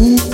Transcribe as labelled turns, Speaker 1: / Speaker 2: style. Speaker 1: Ooh.